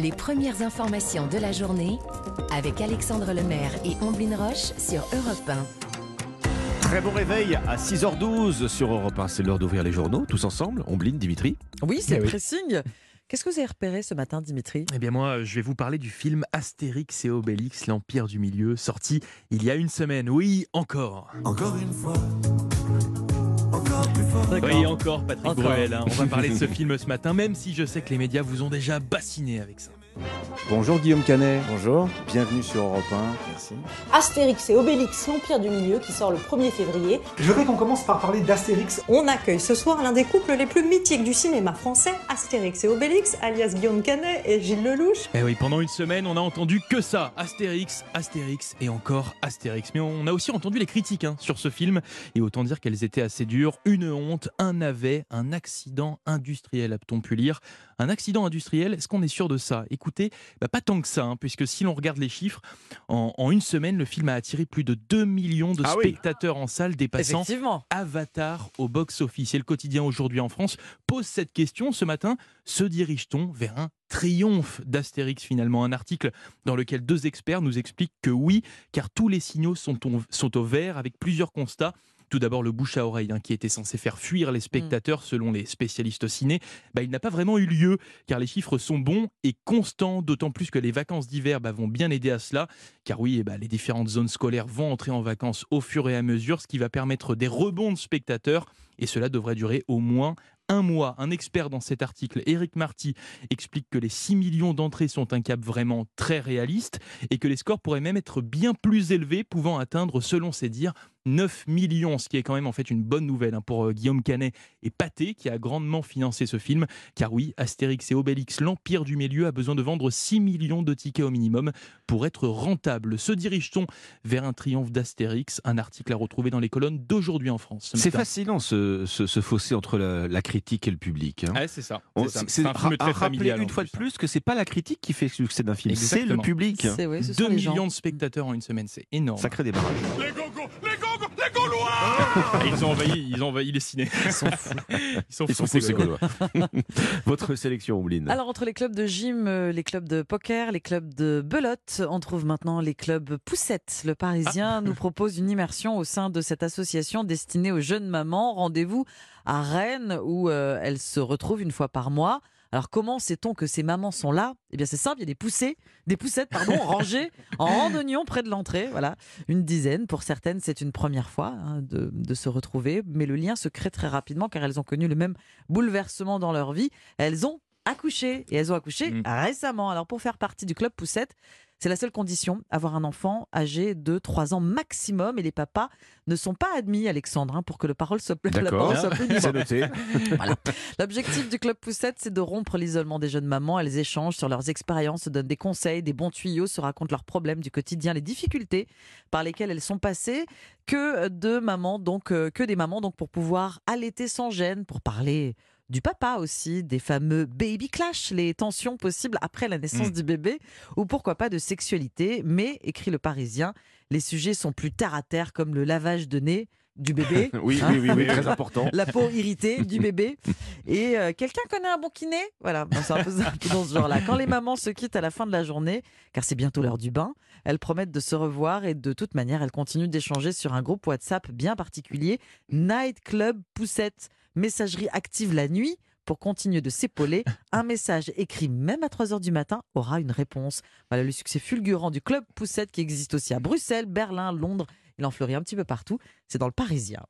Les premières informations de la journée avec Alexandre Lemaire et Omblin Roche sur Europe 1. Très bon réveil à 6h12 sur Europe 1. C'est l'heure d'ouvrir les journaux, tous ensemble. Omblin, Dimitri. Oui, c'est Eh le oui. pressing. Qu'est-ce que vous avez repéré ce matin, Dimitri? Eh bien moi, je vais vous parler du film Astérix et Obélix, l'Empire du Milieu, sorti il y a une semaine. Oui, encore. Encore une fois. Encore plus fort. Oui, encore Patrick Encore. Bruel. hein. On va parler de ce film ce matin, même si je sais que les médias vous ont déjà bassiné avec ça. Bonjour Guillaume Canet. Bonjour. Bienvenue sur Europe 1. Merci. Astérix et Obélix, l'Empire du Milieu, qui sort le 1er février. Je voudrais qu'on commence par parler d'Astérix. On accueille ce soir l'un des couples les plus mythiques du cinéma français, Astérix et Obélix, alias Guillaume Canet et Gilles Lelouch. Eh oui, pendant une semaine, on a entendu que ça. Astérix, Astérix et encore Astérix. Mais on a aussi entendu les critiques hein, sur ce film. Et autant dire qu'elles étaient assez dures. Une honte, un navet, un accident industriel, a-t-on pu lire. Un accident industriel, est-ce qu'on est sûr de ça? Écoutez, bah, pas tant que ça, hein, puisque si l'on regarde les chiffres, en, en une semaine, le film a attiré plus de 2 millions de Ah oui. spectateurs en salle, dépassant. Avatar au box-office. Et le quotidien aujourd'hui en France pose cette question ce matin. Se dirige-t-on vers un triomphe d'Astérix finalement? Un article dans lequel deux experts nous expliquent que oui, car tous les signaux sont au, sont au vert avec plusieurs constats. Tout d'abord le bouche à oreille hein, qui était censé faire fuir les spectateurs selon les spécialistes ciné, bah, il n'a pas vraiment eu lieu car les chiffres sont bons et constants, d'autant plus que les vacances d'hiver bah, vont bien aider à cela, car oui, eh bah, les différentes zones scolaires vont entrer en vacances au fur et à mesure, ce qui va permettre des rebonds de spectateurs et cela devrait durer au moins un mois. Un expert dans cet article, Eric Marty, explique que les 6 millions d'entrées sont un cap vraiment très réaliste et que les scores pourraient même être bien plus élevés, pouvant atteindre, selon ses dires, 9 millions, ce qui est quand même en fait une bonne nouvelle hein, pour euh, Guillaume Canet et Pathé, qui a grandement financé ce film. Car oui, Astérix et Obélix, l'Empire du Milieu, a besoin de vendre 6 millions de tickets au minimum pour être rentable. Se dirige-t-on vers un triomphe d'Astérix? Un article à retrouver dans les colonnes d'aujourd'hui en France. ce C'est fascinant ce, ce, ce fossé entre la, la critique et le public. hein. Ouais, c'est ça. On- C'est un film très rappeler familial. une fois de plus. que c'est pas la critique qui fait le succès d'un film, c'est le public. C'est oui, ce sont 2 les gens. millions de spectateurs en une semaine, c'est énorme. Sacré démarrage. Ah, Ils ont envahi, ils ont envahi les ciné. Ils sont fous. Ils sont Ils sont fous, Gaulois. Votre sélection, Omblin. Alors, entre les clubs de gym, euh, les clubs de poker, les clubs de belote, on trouve maintenant les clubs poussettes. Le Parisien nous propose une immersion au sein de cette association destinée aux jeunes mamans. Rendez-vous à Rennes où euh, elles se retrouvent une fois par mois. Alors, comment sait-on que ces mamans sont là? Eh bien, c'est simple, il y a des poussées, des poussettes, pardon, rangées en rang d'oignons près de l'entrée. Voilà, une dizaine. Pour certaines, c'est une première fois hein, de, de se retrouver, mais le lien se crée très rapidement car elles ont connu le même bouleversement dans leur vie. Elles ont accouché et elles ont accouché Mm. récemment. Alors, pour faire partie du club poussette, c'est la seule condition, avoir un enfant âgé de 3 ans maximum et les papas ne sont pas admis, Alexandre, hein, pour que le parole soit, la D'accord. parole soit plus. Voilà. L'objectif du Club Poussette, c'est de rompre l'isolement des jeunes mamans. Elles échangent sur leurs expériences, se donnent des conseils, des bons tuyaux, se racontent leurs problèmes du quotidien, les difficultés par lesquelles elles sont passées. Que de mamans, donc, euh, que des mamans, donc, pour pouvoir allaiter sans gêne, pour parler du papa aussi, des fameux baby clash, les tensions possibles après la naissance Mm. du bébé, ou pourquoi pas de sexualité. Mais, écrit le Parisien, les sujets sont plus terre à terre comme le lavage de nez du bébé. Oui, Hein oui, oui, oui, très important. la peau irritée du bébé. Et euh, quelqu'un connaît un bon kiné? Voilà, c'est un peu, un peu dans ce genre-là. Quand les mamans se quittent à la fin de la journée, car c'est bientôt l'heure du bain, elles promettent de se revoir et de toute manière, elles continuent d'échanger sur un groupe WhatsApp bien particulier, Night Club Poussette, messagerie active la nuit. Pour continuer de s'épauler, un message écrit même à 3 heures du matin aura une réponse. Voilà le succès fulgurant du club Poussette qui existe aussi à Bruxelles, Berlin, Londres. Il en fleurit un petit peu partout. C'est dans le Parisien.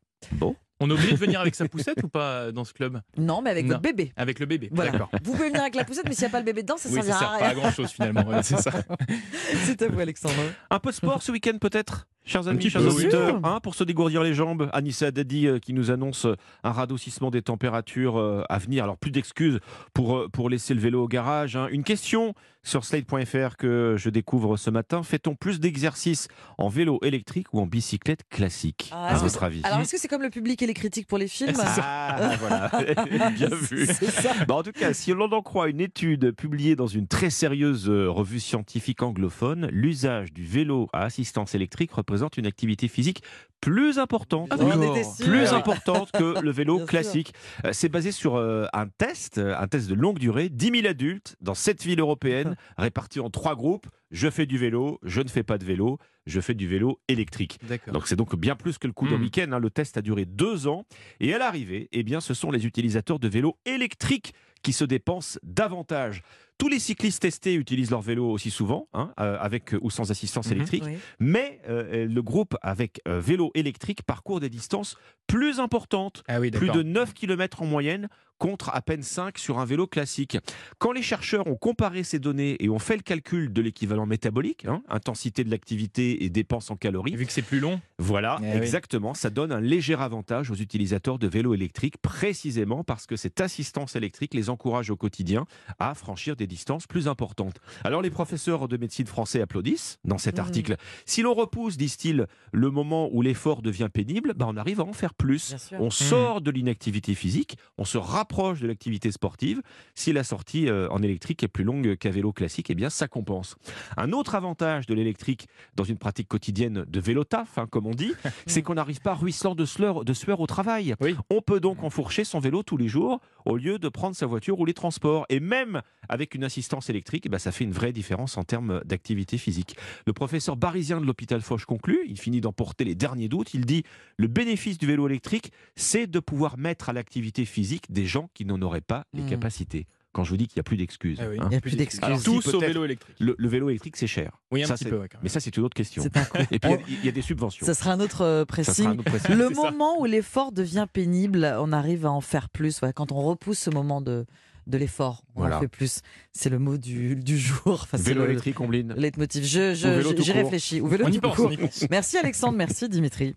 On est obligé de venir avec sa poussette ou pas euh, dans ce club? Non, mais avec Non. votre bébé. Avec le bébé. Voilà. D'accord. Vous pouvez venir avec la poussette, mais s'il n'y a pas le bébé dedans, ça ne Oui, ça servira sert à pas à rien. grand chose finalement. Voilà, c'est ça. C'est à vous, Alexandre. Un peu de sport ce week-end peut-être? Chers amis, chers auditeurs, hein, pour se dégourdir les jambes, Anissa Dadi euh, qui nous annonce euh, un radoucissement des températures euh, à venir. Alors plus d'excuses pour, euh, pour laisser le vélo au garage. hein. Une question sur slate.fr que je découvre ce matin. Fait-on plus d'exercices en vélo électrique ou en bicyclette classique Ah, À est-ce que votre avis Alors, est-ce que c'est comme le public et les critiques pour les films C'est ça. Ah, voilà, bien vu. Ça. Bah, en tout cas, si l'on en croit une étude publiée dans une très sérieuse revue scientifique anglophone, l'usage du vélo à assistance électrique représente représente une activité physique plus importante. Ah. Plus Ouais. importante que le vélo Bien classique. Euh, C'est basé sur euh, un test, euh, un test de longue durée, 10 000 adultes dans 7 villes européennes, répartis en trois groupes. Je fais du vélo, je ne fais pas de vélo, je fais du vélo électrique. D'accord. Donc c'est donc bien plus que le coup d'un Hmm. week-end. hein. Le test a duré deux ans. Et à l'arrivée, eh bien, ce sont les utilisateurs de vélos électriques qui se dépensent davantage. Tous les cyclistes testés utilisent leur vélo aussi souvent, hein, euh, avec ou sans assistance Mhm. électrique. Oui. Mais euh, le groupe avec euh, vélo électrique parcourt des distances plus importantes, Ah oui, plus de 9 km en moyenne contre à peine 5 sur un vélo classique. Quand les chercheurs ont comparé ces données et ont fait le calcul de l'équivalent métabolique, hein, intensité de l'activité et dépenses en calories, vu que c'est plus long, voilà, Eh oui. exactement. Ça donne un léger avantage aux utilisateurs de vélos électriques, précisément parce que cette assistance électrique les encourage au quotidien à franchir des distances plus importantes. Alors les professeurs de médecine français applaudissent dans cet Mhm. article. Si l'on repousse, disent-ils, le moment où l'effort devient pénible, bah, on arrive à en faire plus. On sort de l'inactivité physique, on se rapproche de l'activité sportive. Si la sortie euh, en électrique est plus longue qu'à vélo classique, eh bien ça compense. Un autre avantage de l'électrique dans une pratique quotidienne de vélo taf, hein, comme on dit, c'est qu'on n'arrive pas ruisselant de sueur, de sueur au travail. Oui. On peut donc enfourcher son vélo tous les jours au lieu de prendre sa voiture ou les transports. Et même avec une assistance électrique, eh ben, ça fait une vraie différence en termes d'activité physique. Le professeur barisien de l'hôpital Foch conclut, il finit d'emporter les derniers doutes, il dit le bénéfice du vélo électrique, c'est de pouvoir mettre à l'activité physique des gens qui n'en auraient pas les Hmm. capacités. Quand je vous dis qu'il n'y a plus d'excuses. Ah oui. hein. Il n'y a plus d'excuses. Au peut-être. vélo électrique. Le, le vélo électrique, c'est cher. Oui, un Ça, petit c'est- peu. ouais, quand même. Mais ça, c'est une autre question. Et puis, il y a- il y, a des subventions. Ça sera un autre euh, pressing. un autre précis. Le ça. moment où l'effort devient pénible, on arrive à en faire plus. Ouais, quand on repousse ce moment de, de l'effort, on Voilà. en fait plus. C'est le mot du, du jour. Enfin, Vélo le électrique, Ombline. leitmotiv. Je, vélo je, tout j'y court. réfléchis. Ou vélo On y tout pense, court. on y pense. Merci Alexandre, merci Dimitri.